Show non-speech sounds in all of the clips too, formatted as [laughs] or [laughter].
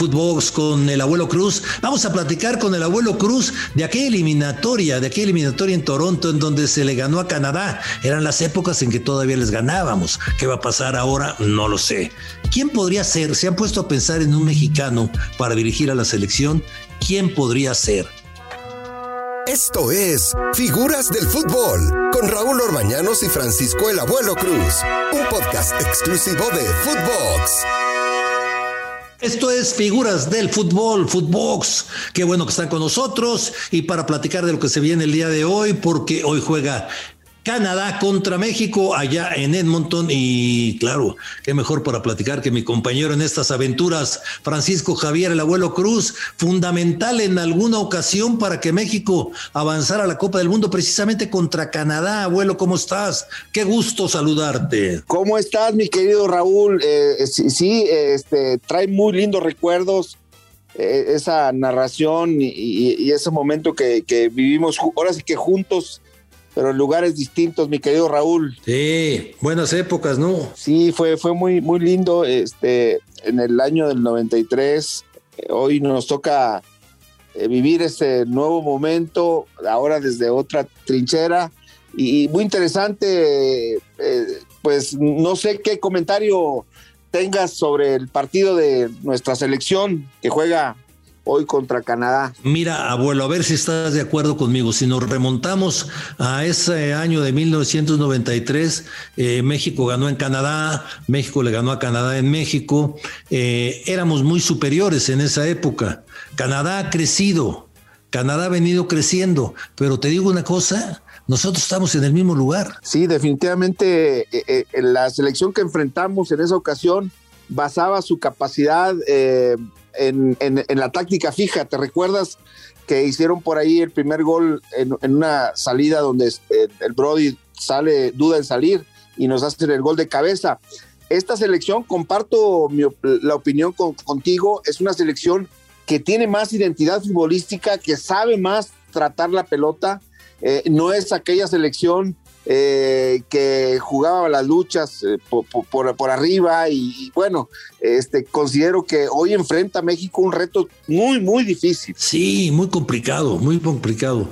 Footbox con el abuelo Cruz. Vamos a platicar con el abuelo Cruz de aquella eliminatoria, de aquella eliminatoria en Toronto en donde se le ganó a Canadá. Eran las épocas en que todavía les ganábamos. ¿Qué va a pasar ahora? No lo sé. ¿Quién podría ser? ¿Se han puesto a pensar en un mexicano para dirigir a la selección? ¿Quién podría ser? Esto es Figuras del Fútbol con Raúl Orbañanos y Francisco el Abuelo Cruz, un podcast exclusivo de Footbox. Esto es Figuras del Fútbol, Footbox. Qué bueno que están con nosotros y para platicar de lo que se viene el día de hoy, porque hoy juega Canadá contra México allá en Edmonton y claro, qué mejor para platicar que mi compañero en estas aventuras, Francisco Javier, el abuelo Cruz, fundamental en alguna ocasión para que México avanzara a la Copa del Mundo precisamente contra Canadá. Abuelo, ¿cómo estás? Qué gusto saludarte. ¿Cómo estás, mi querido Raúl? Eh, sí, este, trae muy lindos recuerdos eh, esa narración y, ese momento que, que vivimos, ahora sí que juntos pero en lugares distintos, mi querido Raúl. Sí, buenas épocas, ¿no? Sí, fue, fue muy, muy lindo. Este, en el año del 93, eh, hoy nos toca eh, vivir este nuevo momento, ahora desde otra trinchera. Y, muy interesante, eh, pues no sé qué comentario tengas sobre el partido de nuestra selección que juega hoy contra Canadá. Mira, abuelo, a ver si estás de acuerdo conmigo. Si nos remontamos a ese año de 1993, eh, México ganó en Canadá, México le ganó a Canadá en México, eh, éramos muy superiores en esa época. Canadá ha crecido, Canadá ha venido creciendo, pero te digo una cosa, nosotros estamos en el mismo lugar. Sí, definitivamente eh, la selección que enfrentamos en esa ocasión basaba su capacidad eh, en, la táctica fija. ¿Te recuerdas que hicieron por ahí el primer gol en, una salida donde eh, el Brody sale, duda en salir y nos hacen el gol de cabeza? Esta selección, comparto la opinión contigo, es una selección que tiene más identidad futbolística, que sabe más tratar la pelota. Eh, no es aquella selección eh, que jugaba las luchas eh, por, arriba y, bueno, este, considero que hoy enfrenta a México un reto muy, muy difícil. Sí, muy complicado, muy complicado.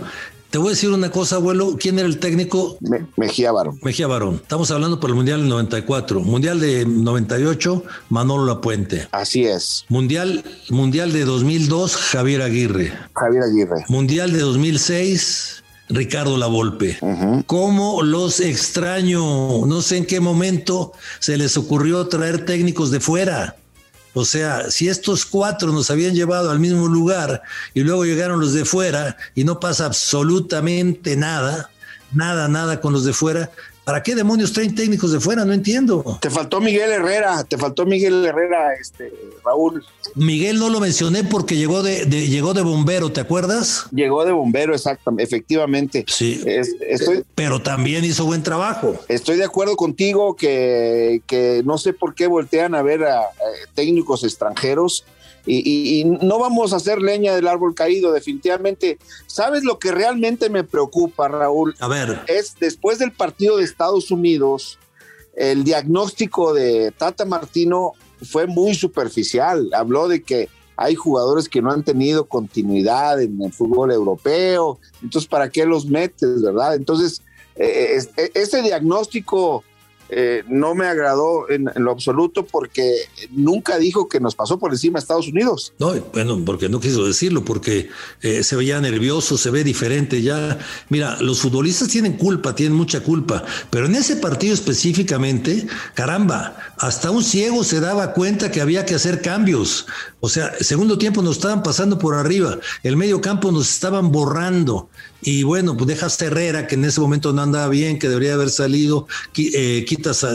Te voy a decir una cosa, abuelo. ¿Quién era el técnico? Mejía Barón. Mejía Barón. Estamos hablando por el Mundial del 94. Mundial de 98, Manolo Lapuente. Así es. Mundial, mundial de 2002, Javier Aguirre. Javier Aguirre. Mundial de 2006, Ricardo Lavolpe. ¿Cómo los extraño? No sé en qué momento se les ocurrió traer técnicos de fuera. O sea, si estos cuatro nos habían llevado al mismo lugar y luego llegaron los de fuera y no pasa absolutamente nada, nada, nada con los de fuera, ¿Para qué demonios traen técnicos de fuera? No entiendo. Te faltó Miguel Herrera, te faltó Miguel Herrera, este, Raúl. Miguel no lo mencioné porque llegó de, llegó de bombero, ¿te acuerdas? Llegó de bombero, exactamente, efectivamente. Sí. pero también hizo buen trabajo. Estoy de acuerdo contigo que, que no sé por qué voltean a ver a técnicos extranjeros y, no vamos a hacer leña del árbol caído, definitivamente. ¿Sabes lo que realmente me preocupa, Raúl? A ver. Es después del partido de Estados Unidos, el diagnóstico de Tata Martino fue muy superficial. Habló de que hay jugadores que no han tenido continuidad en el fútbol europeo, entonces ¿para qué los metes, verdad? Entonces, eh, eh, ese diagnóstico eh, no me agradó en, lo absoluto porque nunca dijo que nos pasó por encima a Estados Unidos. No, bueno, porque no quiso decirlo, porque eh, se veía nervioso, se ve diferente ya. Mira, los futbolistas tienen culpa, tienen mucha culpa, pero en ese partido específicamente, caramba, hasta un ciego se daba cuenta que había que hacer cambios. O sea, segundo tiempo nos estaban pasando por arriba, el medio campo nos estaban borrando. Y bueno, pues dejas Herrera, que en ese momento no andaba bien, que debería haber salido, eh,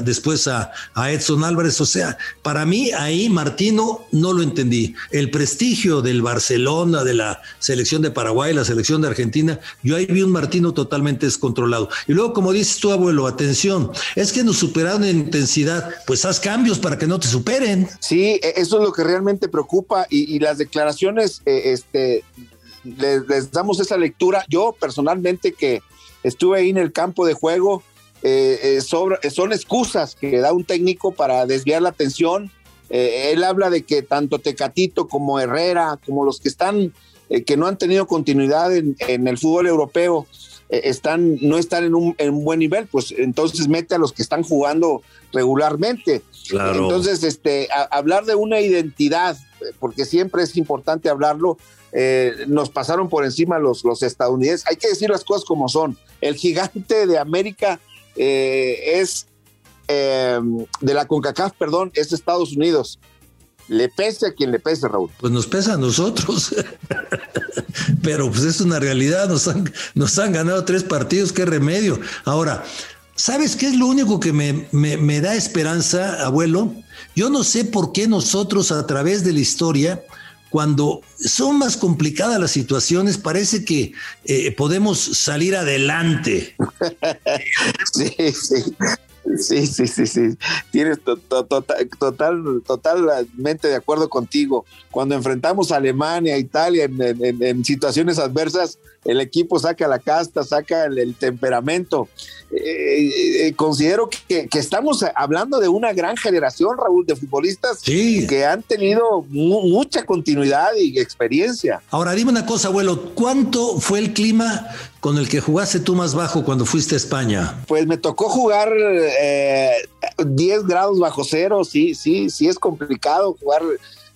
después a, Edson Álvarez. O sea, para mí ahí Martino no lo entendí. El prestigio del Barcelona, de la selección de Paraguay, la selección de Argentina, yo ahí vi un Martino totalmente descontrolado. Y luego, como dices tú, abuelo, atención, es que nos superaron en intensidad, pues haz cambios para que no te superen. Sí, e, eso es lo que realmente preocupa y, las declaraciones eh, este, les, damos esa lectura. Yo personalmente que estuve ahí en el campo de juego, eh, eh, son excusas que da un técnico para desviar la atención. Eh, él habla de que tanto Tecatito como Herrera, como los que están, eh, que no han tenido continuidad en, el fútbol europeo, eh, están, no están en un, buen nivel, pues entonces mete a los que están jugando regularmente. Entonces, este, hablar de una identidad, porque siempre es importante hablarlo, nos pasaron por encima los, los estadounidenses. Hay que decir las cosas como son. El gigante de América es Em, de la CONCACAF, perdón, es Estados Unidos. Le pese a quien le pese, Raúl. Pues nos pesa a nosotros. [laughs] Pero pues es una realidad, nos han, nos han ganado tres partidos, qué remedio. Ahora, ¿sabes qué es lo único que me, me, da esperanza, abuelo? Yo no sé por qué nosotros a través de la historia cuando son más complicadas las situaciones, parece que eh, podemos salir adelante. [laughs] sí, sí. Sí, sí, sí. Tienes total, totalmente de acuerdo contigo. Cuando enfrentamos a Alemania, Italia en, situaciones adversas, el equipo saca la casta, saca el, temperamento. Eh, eh, considero que, estamos hablando de una gran generación, Raúl, de futbolistas que han tenido mucha continuidad y experiencia. Ahora, dime una cosa, abuelo, ¿cuánto fue el clima con el que jugaste tú más bajo cuando fuiste a España? Pues me tocó jugar 10 eh, grados bajo cero, sí, sí, sí es complicado jugar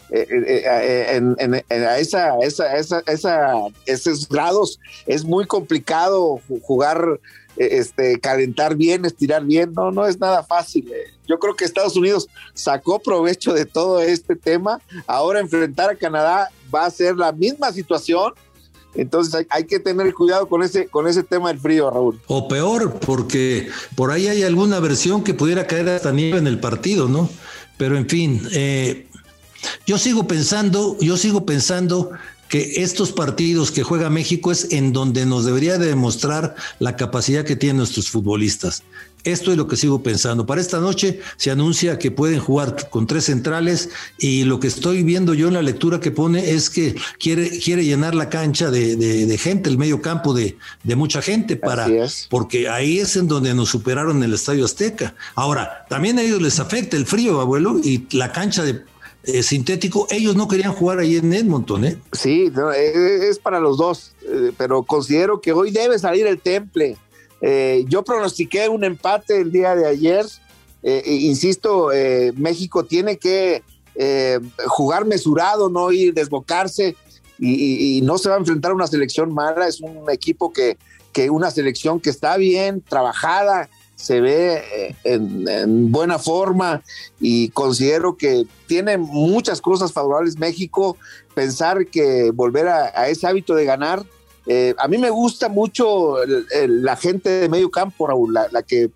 eh, eh, eh, en, a esa, esa, esos grados es muy complicado jugar, este, calentar bien, estirar bien, no, no es nada fácil. Yo creo que Estados Unidos sacó provecho de todo este tema. Ahora enfrentar a Canadá va a ser la misma situación. Entonces hay, que tener cuidado con ese, con ese tema del frío, Raúl. O peor, porque por ahí hay alguna versión que pudiera caer hasta nieve en el partido, ¿no? Pero en fin, eh, yo sigo pensando, yo sigo pensando que estos partidos que juega México es en donde nos debería demostrar la capacidad que tienen nuestros futbolistas. Esto es lo que sigo pensando. Para esta noche se anuncia que pueden jugar con tres centrales y lo que estoy viendo yo en la lectura que pone es que quiere, quiere llenar la cancha de, gente, el medio campo de, mucha gente para, porque ahí es en donde nos superaron el Estadio Azteca. Ahora, también a ellos les afecta el frío, abuelo, y la cancha de eh, sintético, ellos no querían jugar ahí en Edmonton, ¿eh? Sí, eh, es para los dos, eh, pero considero que hoy debe salir el temple. yo pronostiqué un empate el día de ayer. insisto, México tiene que jugar mesurado, no ir desbocarse y, no se va a enfrentar a una selección mala. Es un equipo que, que una selección que está bien trabajada, se ve eh, en, buena forma y considero que tiene muchas cosas favorables México. Pensar que volver a, ese hábito de ganar, eh, a mí me gusta mucho la gente de medio campo, Raúl, la, la que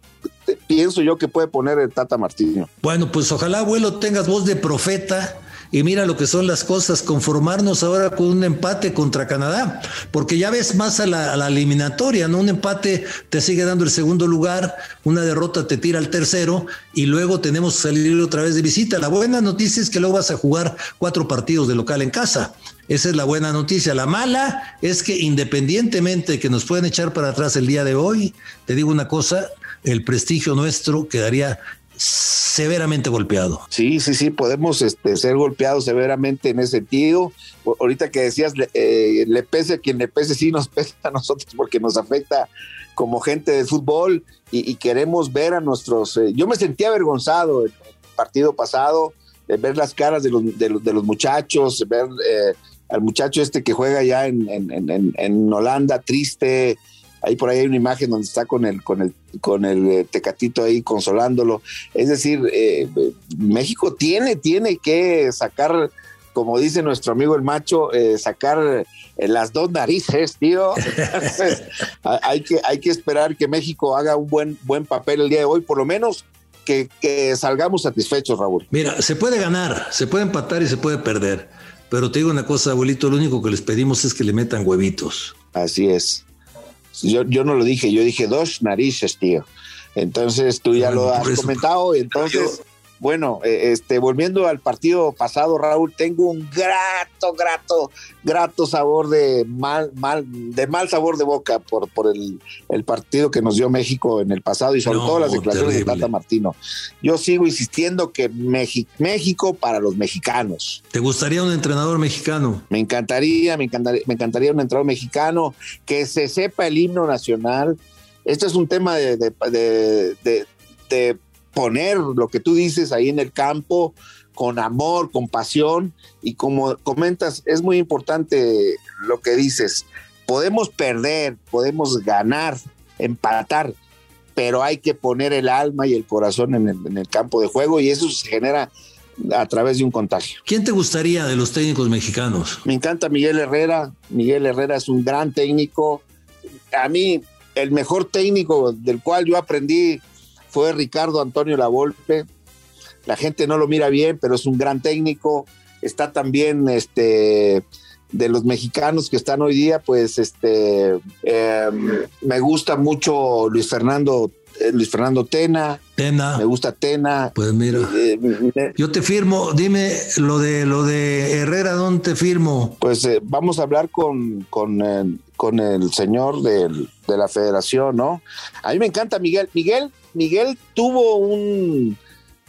pienso yo que puede poner el Tata Martino. Bueno, pues ojalá, abuelo, tengas voz de profeta y mira lo que son las cosas, conformarnos ahora con un empate contra Canadá, porque ya ves más a la, eliminatoria, ¿no? Un empate te sigue dando el segundo lugar, una derrota te tira al tercero y luego tenemos que salir otra vez de visita. La buena noticia es que luego vas a jugar cuatro partidos de local en casa. Esa es la buena noticia. La mala es que independientemente de que nos pueden echar para atrás el día de hoy, te digo una cosa, el prestigio nuestro quedaría severamente golpeado. Sí, sí, sí, podemos este, ser golpeados severamente en ese sentido. Ahorita que decías, eh, le pese a quien le pese, sí nos [laughs] pesa a nosotros porque nos afecta como gente de fútbol y, queremos ver a nuestros... Eh, yo me sentí avergonzado el partido pasado, de ver las caras de los, de los, muchachos, ver eh, al muchacho este que juega ya en, en, en Holanda, triste, Ahí por ahí hay una imagen donde está con el, con el, con el eh, tecatito ahí consolándolo. Es decir, eh, México tiene, tiene que sacar, como dice nuestro amigo el macho, eh, sacar las dos narices, tío. [laughs] hay, que, hay que esperar que México haga un buen, buen papel el día de hoy, por lo menos que, que salgamos satisfechos, Raúl. Mira, se puede ganar, se puede empatar y se puede perder. Pero te digo una cosa, abuelito, lo único que les pedimos es que le metan huevitos. Así es. Yo, yo no lo dije, yo dije dos narices, tío. Entonces tú ya lo has comentado, entonces bueno, eh, este, volviendo al partido pasado, Raúl, tengo un grato, grato, grato sabor de mal, mal, de mal sabor de boca por, por el, partido que nos dio México en el pasado y sobre todo las declaraciones de Tata Martino. Yo sigo insistiendo que México para los mexicanos. ¿Te gustaría un entrenador mexicano? Me encantaría, me encantaría, me encantaría un entrenador mexicano que se sepa el himno nacional. Esto es un tema de, de poner lo que tú dices ahí en el campo con amor, con pasión y como comentas, es muy importante lo que dices. Podemos perder, podemos ganar, empatar, pero hay que poner el alma y el corazón en el, en el campo de juego y eso se genera a través de un contagio. ¿Quién te gustaría de los técnicos mexicanos? Me encanta Miguel Herrera. Miguel Herrera es un gran técnico. A mí, el mejor técnico del cual yo aprendí fue Ricardo Antonio Lavolpe. La gente no lo mira bien, pero es un gran técnico. Está también este de los mexicanos que están hoy día, pues este em, me gusta mucho Luis Fernando eh, Luis Fernando Tena. Tena. Me gusta Tena. Pues mira. Eh, yo te firmo, dime lo de lo de Herrera, ¿dónde te firmo? Pues eh, vamos a hablar con, con, con el señor de la federación, ¿no? A mí me encanta Miguel. Miguel Miguel tuvo un,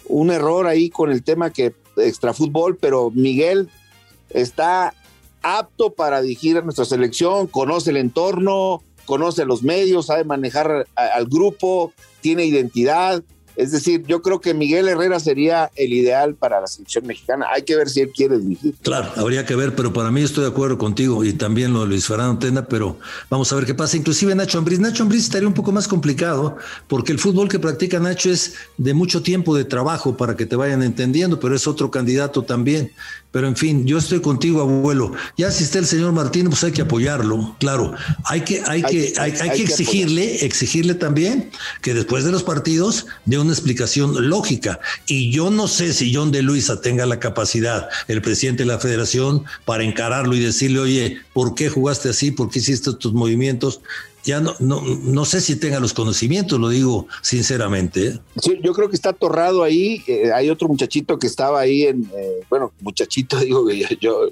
un error ahí con el tema que extra fútbol, pero Miguel está apto para dirigir a nuestra selección, conoce el entorno, conoce los medios, sabe manejar al grupo, tiene identidad, es decir, yo creo que Miguel Herrera sería el ideal para la selección mexicana. Hay que ver si él quiere dirigir. Claro, habría que ver, pero para mí estoy de acuerdo contigo y también lo de Luis Fernando Tena, pero vamos a ver qué pasa. Inclusive Nacho Ambriz. Nacho Ambriz estaría un poco más complicado porque el fútbol que practica Nacho es de mucho tiempo de trabajo para que te vayan entendiendo, pero es otro candidato también. Pero en fin, yo estoy contigo, abuelo. Ya si está el señor Martín, pues hay que apoyarlo. Claro, hay que, hay, que, hay, que exigirle, exigirle también que después de los partidos dé una explicación lógica. Y yo no sé si John de Luisa tenga la capacidad, el presidente de la federación, para encararlo y decirle, oye, ¿por qué jugaste así? ¿Por qué hiciste estos movimientos? Ya no, no, no sé si tenga los conocimientos, lo digo sinceramente. ¿eh? Sí, yo creo que está atorrado ahí. Eh, hay otro muchachito que estaba ahí en, eh, bueno, muchachito, [laughs] digo que yo,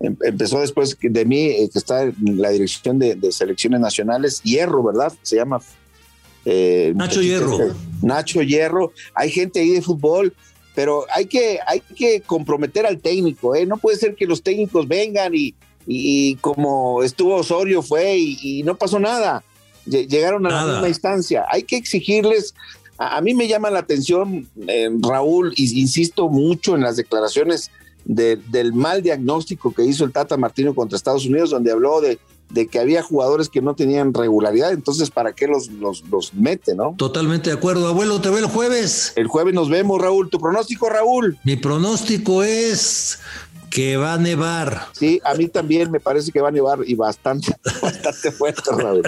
em, empezó después de mí, que está en la dirección de, selecciones nacionales, Hierro, ¿verdad? Se llama. Nacho Hierro. Este, Nacho Hierro. Hay gente ahí de fútbol. Pero hay que, hay que comprometer al técnico, ¿eh? No puede ser que los técnicos vengan y, y, como estuvo Osorio fue y, no pasó nada. Llegaron a la misma instancia. Hay que exigirles. A, mí me llama la atención, eh, Raúl, y insisto mucho en las declaraciones del mal diagnóstico que hizo el Tata Martino contra Estados Unidos, donde habló de, de que había jugadores que no tenían regularidad, entonces ¿para qué los, los, los, mete, no? Totalmente de acuerdo, abuelo, te veo el jueves. El jueves nos vemos, Raúl. ¿Tu pronóstico, Raúl? Mi pronóstico es que va a nevar. Sí, a mí también me parece que va a nevar y bastante, [laughs] bastante fuerte, Raúl.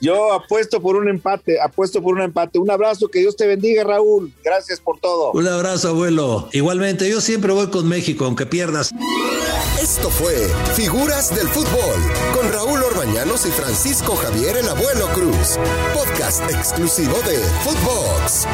Yo apuesto por un empate, apuesto por un empate. Un abrazo, que Dios te bendiga, Raúl. Gracias por todo. Un abrazo, abuelo. Igualmente, yo siempre voy con México, aunque pierdas. Esto fue Figuras del Fútbol con Raúl Orbañanos y Francisco Javier el Abuelo Cruz. Podcast exclusivo de Footbox.